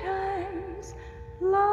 times love